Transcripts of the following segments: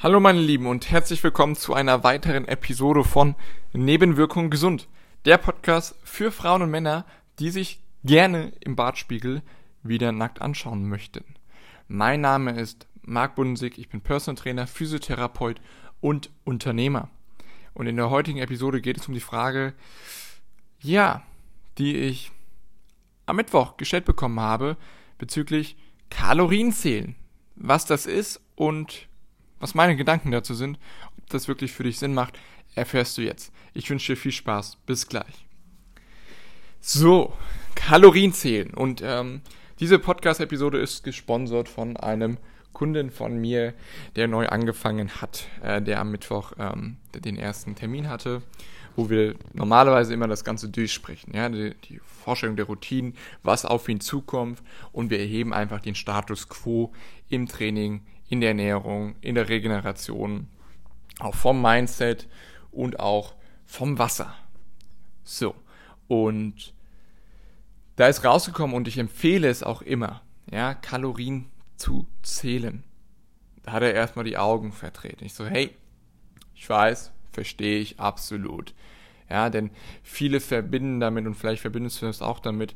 Hallo meine Lieben und herzlich willkommen zu einer weiteren Episode von Nebenwirkung gesund. Der Podcast für Frauen und Männer, die sich gerne im Bartspiegel wieder nackt anschauen möchten. Mein Name ist Marc Bundesig, ich bin Personal Trainer, Physiotherapeut und Unternehmer. Und in der heutigen Episode geht es um die Frage, ja, die ich am Mittwoch gestellt bekommen habe bezüglich Kalorienzählen. Was das ist und was meine Gedanken dazu sind, ob das wirklich für dich Sinn macht, erfährst du jetzt. Ich wünsche dir viel Spaß. Bis gleich. So, Kalorien zählen. Und ähm, diese Podcast-Episode ist gesponsert von einem Kunden von mir, der neu angefangen hat, äh, der am Mittwoch ähm, den ersten Termin hatte, wo wir normalerweise immer das Ganze durchsprechen. Ja, die, die Vorstellung der Routinen, was auf ihn zukommt und wir erheben einfach den Status quo im Training, in der Ernährung, in der Regeneration, auch vom Mindset und auch vom Wasser. So, und da ist rausgekommen und ich empfehle es auch immer, ja, Kalorien zu zählen. Da hat er erstmal die Augen vertreten. Ich so, hey, ich weiß, verstehe ich absolut. Ja, denn viele verbinden damit und vielleicht verbindest du das auch damit,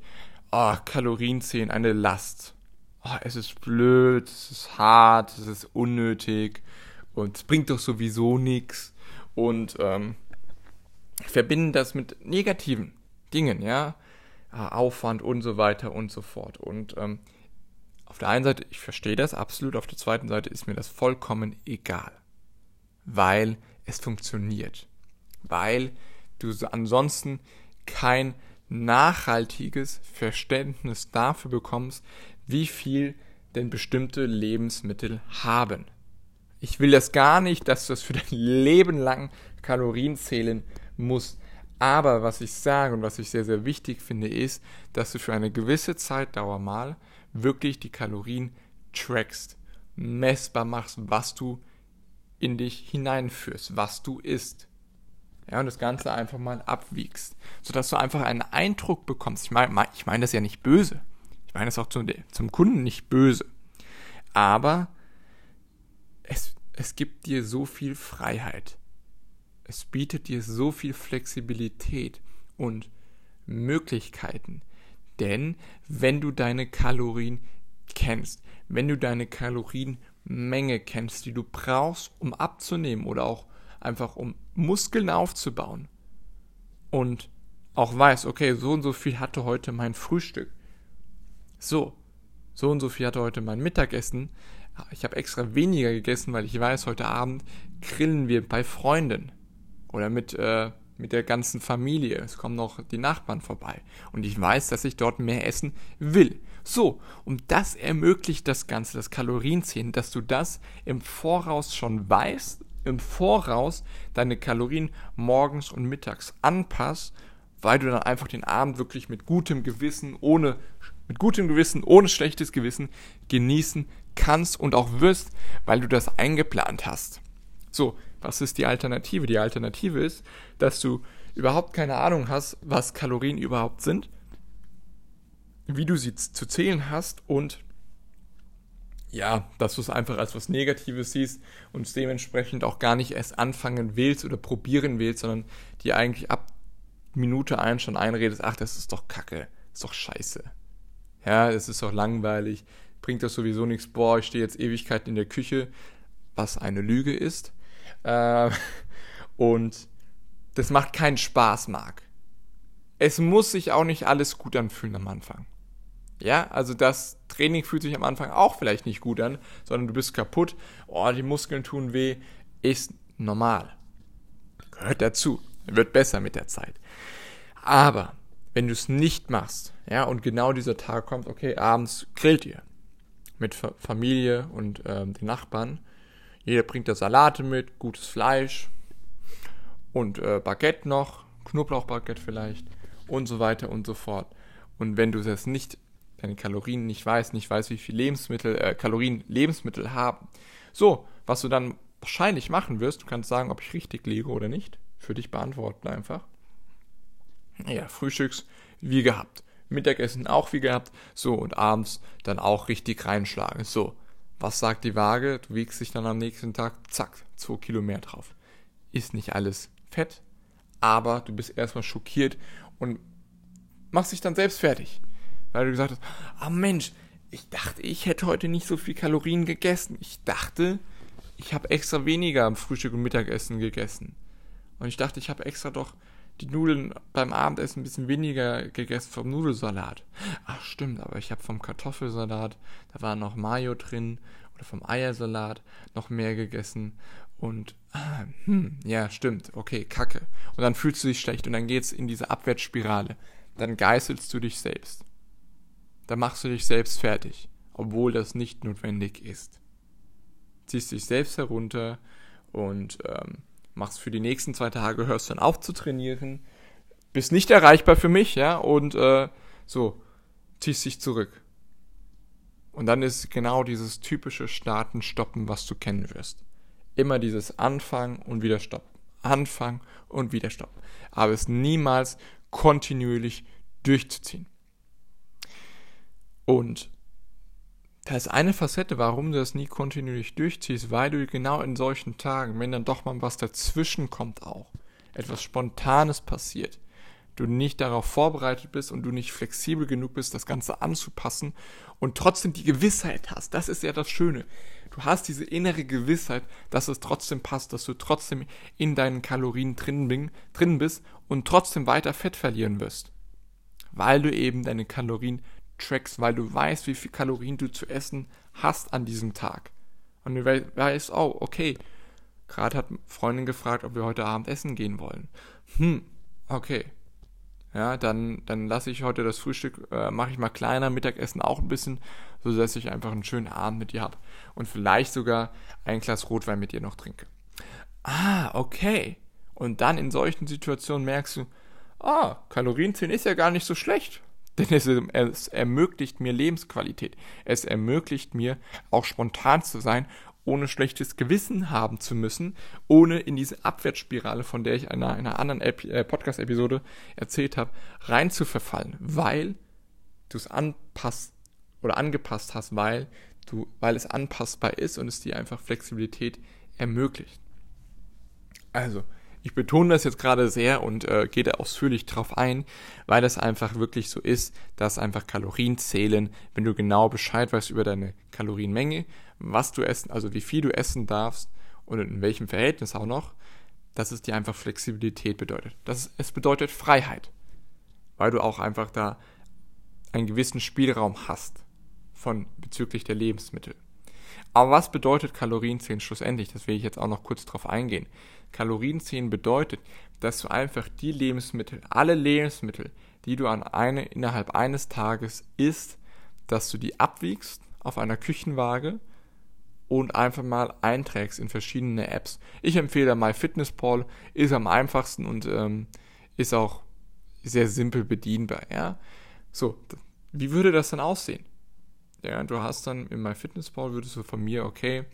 oh, Kalorien zählen, eine Last oh, es ist blöd, es ist hart, es ist unnötig und es bringt doch sowieso nichts und ähm, verbinden das mit negativen Dingen, ja, ah, Aufwand und so weiter und so fort. Und ähm, auf der einen Seite, ich verstehe das absolut, auf der zweiten Seite ist mir das vollkommen egal, weil es funktioniert, weil du ansonsten kein nachhaltiges Verständnis dafür bekommst, wie viel denn bestimmte Lebensmittel haben. Ich will das gar nicht, dass du das für dein Leben lang Kalorien zählen musst. Aber was ich sage und was ich sehr, sehr wichtig finde, ist, dass du für eine gewisse Zeitdauer mal wirklich die Kalorien trackst, messbar machst, was du in dich hineinführst, was du isst. Ja, und das Ganze einfach mal abwiegst, sodass du einfach einen Eindruck bekommst. Ich meine ich mein das ja nicht böse. Ich meine das auch zum, zum Kunden nicht böse. Aber es, es gibt dir so viel Freiheit. Es bietet dir so viel Flexibilität und Möglichkeiten. Denn wenn du deine Kalorien kennst, wenn du deine Kalorienmenge kennst, die du brauchst, um abzunehmen oder auch einfach um Muskeln aufzubauen und auch weißt, okay, so und so viel hatte heute mein Frühstück, so, so und so viel hatte heute mein Mittagessen. Ich habe extra weniger gegessen, weil ich weiß, heute Abend grillen wir bei Freunden oder mit, äh, mit der ganzen Familie. Es kommen noch die Nachbarn vorbei. Und ich weiß, dass ich dort mehr essen will. So, und das ermöglicht das Ganze, das Kalorienzählen, dass du das im Voraus schon weißt, im Voraus deine Kalorien morgens und mittags anpasst, weil du dann einfach den Abend wirklich mit gutem Gewissen, ohne mit gutem Gewissen, ohne schlechtes Gewissen genießen kannst und auch wirst, weil du das eingeplant hast. So, was ist die Alternative? Die Alternative ist, dass du überhaupt keine Ahnung hast, was Kalorien überhaupt sind, wie du sie zu zählen hast und ja, dass du es einfach als was Negatives siehst und es dementsprechend auch gar nicht erst anfangen willst oder probieren willst, sondern dir eigentlich ab Minute 1 schon einredest, ach, das ist doch Kacke, ist doch scheiße. Ja, es ist doch langweilig, bringt das sowieso nichts. Boah, ich stehe jetzt Ewigkeiten in der Küche, was eine Lüge ist. Äh, und das macht keinen Spaß, Marc. Es muss sich auch nicht alles gut anfühlen am Anfang. Ja, also das Training fühlt sich am Anfang auch vielleicht nicht gut an, sondern du bist kaputt, oh, die Muskeln tun weh, ist normal. Gehört dazu. Wird besser mit der Zeit. Aber wenn du es nicht machst, ja, und genau dieser Tag kommt, okay, abends grillt ihr mit Familie und ähm, den Nachbarn. Jeder bringt da Salate mit, gutes Fleisch und äh, Baguette noch, Knoblauchbaguette vielleicht und so weiter und so fort. Und wenn du das nicht, deine Kalorien nicht weißt, nicht weißt, wie viel Lebensmittel, äh, Kalorien Lebensmittel haben, so, was du dann wahrscheinlich machen wirst, du kannst sagen, ob ich richtig liege oder nicht, für dich beantworten einfach ja, Frühstücks wie gehabt. Mittagessen auch wie gehabt. So, und abends dann auch richtig reinschlagen. So, Was sagt die Waage? Du wiegst dich dann am nächsten Tag, zack, 2 Kilo mehr drauf. Ist nicht alles Fett, aber du bist erstmal schockiert und machst dich dann selbst fertig. Weil du gesagt hast, ah oh Mensch, ich dachte, ich hätte heute nicht so viel Kalorien gegessen. Ich dachte, ich habe extra weniger am Frühstück und Mittagessen gegessen. Und ich dachte, ich habe extra doch die Nudeln beim Abendessen ein bisschen weniger gegessen vom Nudelsalat. Ach stimmt, aber ich habe vom Kartoffelsalat, da war noch Mayo drin, oder vom Eiersalat noch mehr gegessen. Und, ah, hm, ja, stimmt, okay, kacke. Und dann fühlst du dich schlecht und dann geht's in diese Abwärtsspirale. Dann geißelst du dich selbst. Dann machst du dich selbst fertig, obwohl das nicht notwendig ist. Ziehst dich selbst herunter und ähm, machst für die nächsten zwei Tage, hörst dann auf zu trainieren, bist nicht erreichbar für mich, ja, und äh, so, ziehst dich zurück. Und dann ist genau dieses typische Starten, Stoppen, was du kennen wirst. Immer dieses Anfangen und wieder Stoppen. Anfangen und wieder Stoppen. Aber es niemals kontinuierlich durchzuziehen. Und da ist eine Facette, warum du das nie kontinuierlich durchziehst, weil du genau in solchen Tagen, wenn dann doch mal was dazwischen kommt auch, etwas Spontanes passiert, du nicht darauf vorbereitet bist und du nicht flexibel genug bist, das Ganze anzupassen und trotzdem die Gewissheit hast. Das ist ja das Schöne. Du hast diese innere Gewissheit, dass es trotzdem passt, dass du trotzdem in deinen Kalorien drin, drin bist und trotzdem weiter Fett verlieren wirst. Weil du eben deine Kalorien trackst, weil du weißt, wie viel Kalorien du zu essen hast an diesem Tag. Und du weißt, oh, okay, gerade hat Freundin gefragt, ob wir heute Abend essen gehen wollen. Hm, okay. Ja, dann, dann lasse ich heute das Frühstück, äh, mache ich mal kleiner, Mittagessen auch ein bisschen, so dass ich einfach einen schönen Abend mit dir habe. Und vielleicht sogar ein Glas Rotwein mit dir noch trinke. Ah, okay. Und dann in solchen Situationen merkst du, ah, Kalorienzählen ist ja gar nicht so schlecht. Denn es, es, ermöglicht mir Lebensqualität. Es ermöglicht mir auch spontan zu sein, ohne schlechtes Gewissen haben zu müssen, ohne in diese Abwärtsspirale, von der ich in einer, einer anderen äh, Podcast-Episode erzählt habe, rein zu verfallen, weil du es anpasst oder angepasst hast, weil du, weil es anpassbar ist und es dir einfach Flexibilität ermöglicht. Also, ich betone das jetzt gerade sehr und äh, gehe da ausführlich drauf ein, weil das einfach wirklich so ist, dass einfach Kalorien zählen, wenn du genau Bescheid weißt über deine Kalorienmenge, was du essen, also wie viel du essen darfst und in welchem Verhältnis auch noch, dass es dir einfach Flexibilität bedeutet. Das, es bedeutet Freiheit, weil du auch einfach da einen gewissen Spielraum hast von bezüglich der Lebensmittel. Aber was bedeutet Kalorienzählen schlussendlich? Das will ich jetzt auch noch kurz drauf eingehen. Kalorienzählen bedeutet, dass du einfach die Lebensmittel, alle Lebensmittel, die du an eine, innerhalb eines Tages isst, dass du die abwiegst auf einer Küchenwaage und einfach mal einträgst in verschiedene Apps. Ich empfehle MyFitnessPal, ist am einfachsten und ähm, ist auch sehr simpel bedienbar. Ja, so wie würde das dann aussehen? Ja, du hast dann in MyFitnessPal würdest du von mir okay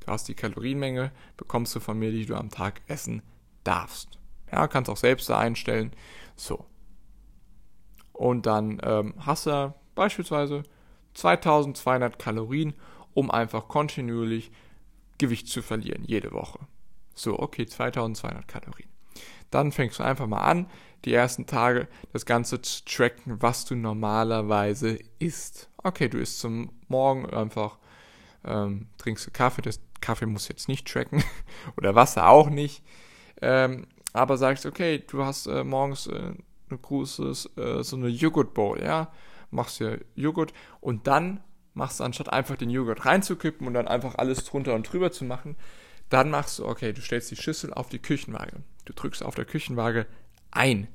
Du hast die Kalorienmenge, bekommst du von mir, die du am Tag essen darfst. Ja, kannst auch selbst da einstellen. So. Und dann ähm, hast du beispielsweise 2200 Kalorien, um einfach kontinuierlich Gewicht zu verlieren, jede Woche. So, okay, 2200 Kalorien. Dann fängst du einfach mal an, die ersten Tage das Ganze zu tracken, was du normalerweise isst. Okay, du isst zum Morgen einfach, ähm, trinkst du Kaffee, das Kaffee muss jetzt nicht tracken oder Wasser auch nicht. Ähm, aber sagst, okay, du hast äh, morgens äh, ein großes, äh, so eine Joghurt Bowl, ja, machst dir Joghurt und dann machst du anstatt einfach den Joghurt reinzukippen und dann einfach alles drunter und drüber zu machen, dann machst du, okay, du stellst die Schüssel auf die Küchenwaage. Du drückst auf der Küchenwaage ein.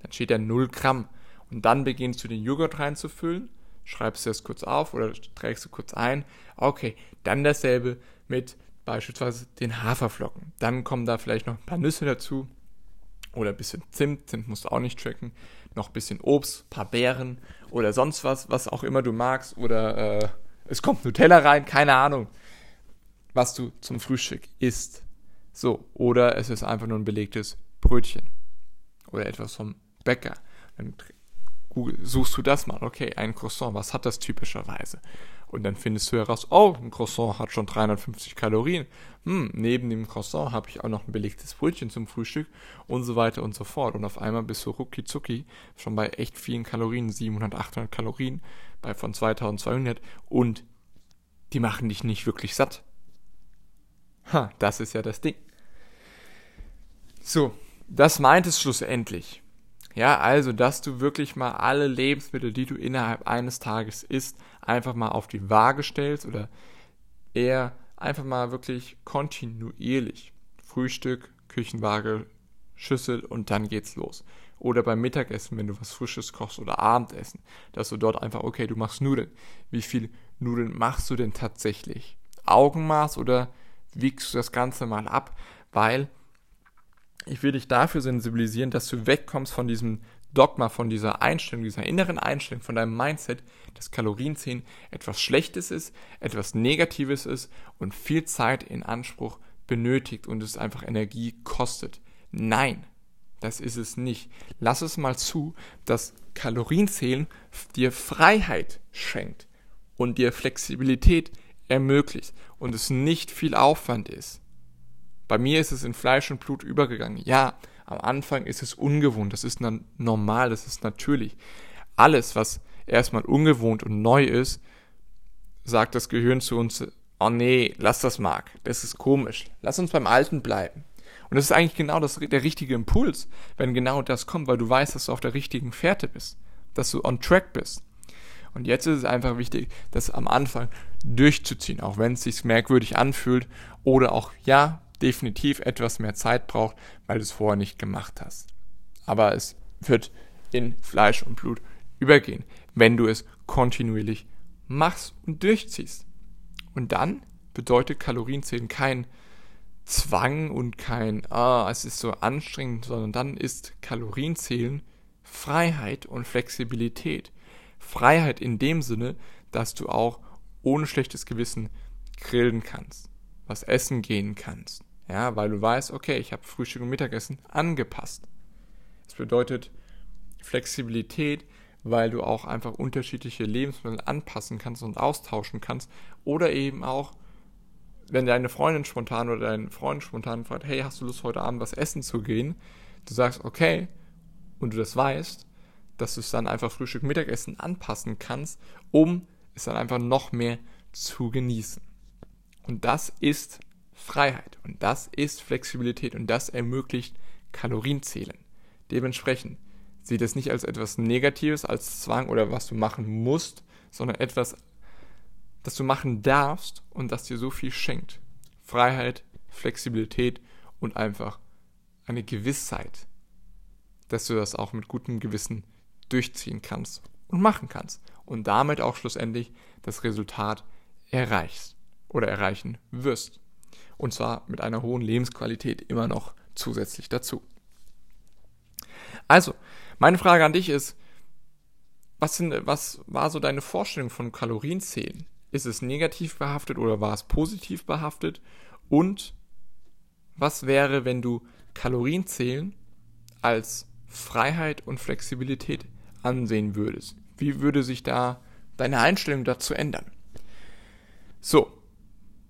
Dann steht da 0 Gramm. Und dann beginnst du den Joghurt reinzufüllen, schreibst du das kurz auf oder trägst du kurz ein. Okay, dann dasselbe mit beispielsweise den Haferflocken. Dann kommen da vielleicht noch ein paar Nüsse dazu oder ein bisschen Zimt, Zimt musst du auch nicht tracken, noch ein bisschen Obst, ein paar Beeren oder sonst was, was auch immer du magst oder äh, es kommt Nutella rein, keine Ahnung, was du zum Frühstück isst. So, oder es ist einfach nur ein belegtes Brötchen oder etwas vom Bäcker. Dann suchst du das mal. Okay, ein Croissant, was hat das typischerweise? Und dann findest du heraus, oh, ein Croissant hat schon 350 Kalorien. Hm, neben dem Croissant habe ich auch noch ein belegtes Brötchen zum Frühstück und so weiter und so fort. Und auf einmal bist du rucki zucki schon bei echt vielen Kalorien, 700, 800 Kalorien, bei von 2200 und die machen dich nicht wirklich satt. Ha, das ist ja das Ding. So, das meint es schlussendlich. Ja, also, dass du wirklich mal alle Lebensmittel, die du innerhalb eines Tages isst, einfach mal auf die Waage stellst oder eher einfach mal wirklich kontinuierlich. Frühstück, Küchenwaage, Schüssel und dann geht's los. Oder beim Mittagessen, wenn du was Frisches kochst oder Abendessen, dass du dort einfach, okay, du machst Nudeln. Wie viel Nudeln machst du denn tatsächlich? Augenmaß oder wiegst du das Ganze mal ab? Weil ich will dich dafür sensibilisieren, dass du wegkommst von diesem Dogma, von dieser Einstellung, dieser inneren Einstellung, von deinem Mindset, dass Kalorienzählen etwas Schlechtes ist, etwas Negatives ist und viel Zeit in Anspruch benötigt und es einfach Energie kostet. Nein, das ist es nicht. Lass es mal zu, dass Kalorienzählen dir Freiheit schenkt und dir Flexibilität ermöglicht und es nicht viel Aufwand ist. Bei mir ist es in Fleisch und Blut übergegangen. Ja, am Anfang ist es ungewohnt, das ist normal, das ist natürlich. Alles, was erstmal ungewohnt und neu ist, sagt das Gehirn zu uns, oh nee, lass das mal, das ist komisch, lass uns beim Alten bleiben. Und das ist eigentlich genau das, der richtige Impuls, wenn genau das kommt, weil du weißt, dass du auf der richtigen Fährte bist, dass du on track bist. Und jetzt ist es einfach wichtig, das am Anfang durchzuziehen, auch wenn es sich merkwürdig anfühlt oder auch, ja, definitiv etwas mehr Zeit braucht, weil du es vorher nicht gemacht hast. Aber es wird in Fleisch und Blut übergehen, wenn du es kontinuierlich machst und durchziehst. Und dann bedeutet Kalorienzählen kein Zwang und kein, ah, es ist so anstrengend, sondern dann ist Kalorienzählen Freiheit und Flexibilität. Freiheit in dem Sinne, dass du auch ohne schlechtes Gewissen grillen kannst, was essen gehen kannst, ja, weil du weißt, okay, ich habe Frühstück und Mittagessen angepasst. Es bedeutet Flexibilität, weil du auch einfach unterschiedliche Lebensmittel anpassen kannst und austauschen kannst. Oder eben auch, wenn deine Freundin spontan oder dein Freund spontan fragt, hey, hast du Lust heute Abend was essen zu gehen? Du sagst, okay, und du das weißt, dass du es dann einfach Frühstück, Mittagessen anpassen kannst, um es dann einfach noch mehr zu genießen. Und das ist Freiheit und das ist Flexibilität und das ermöglicht Kalorienzählen. Dementsprechend sieht es nicht als etwas Negatives, als Zwang oder was du machen musst, sondern etwas, das du machen darfst und das dir so viel schenkt. Freiheit, Flexibilität und einfach eine Gewissheit, dass du das auch mit gutem Gewissen durchziehen kannst und machen kannst und damit auch schlussendlich das Resultat erreichst oder erreichen wirst. Und zwar mit einer hohen Lebensqualität immer noch zusätzlich dazu. Also, meine Frage an dich ist, was, sind, was war so deine Vorstellung von Kalorienzählen? Ist es negativ behaftet oder war es positiv behaftet? Und was wäre, wenn du Kalorienzählen als Freiheit und Flexibilität ansehen würdest? Wie würde sich da deine Einstellung dazu ändern? So,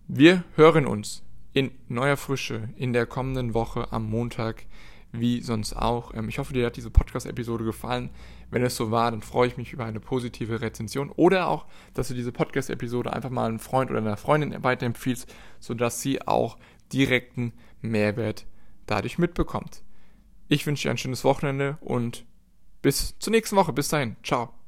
wir hören uns in neuer Frische in der kommenden Woche am Montag, wie sonst auch. Ähm, ich hoffe, dir hat diese Podcast-Episode gefallen. Wenn es so war, dann freue ich mich über eine positive Rezension oder auch, dass du diese Podcast-Episode einfach mal einem Freund oder einer Freundin weiterempfiehlst, sodass sie auch direkten Mehrwert dadurch mitbekommt. Ich wünsche dir ein schönes Wochenende und bis zur nächsten Woche. Bis dahin. Ciao.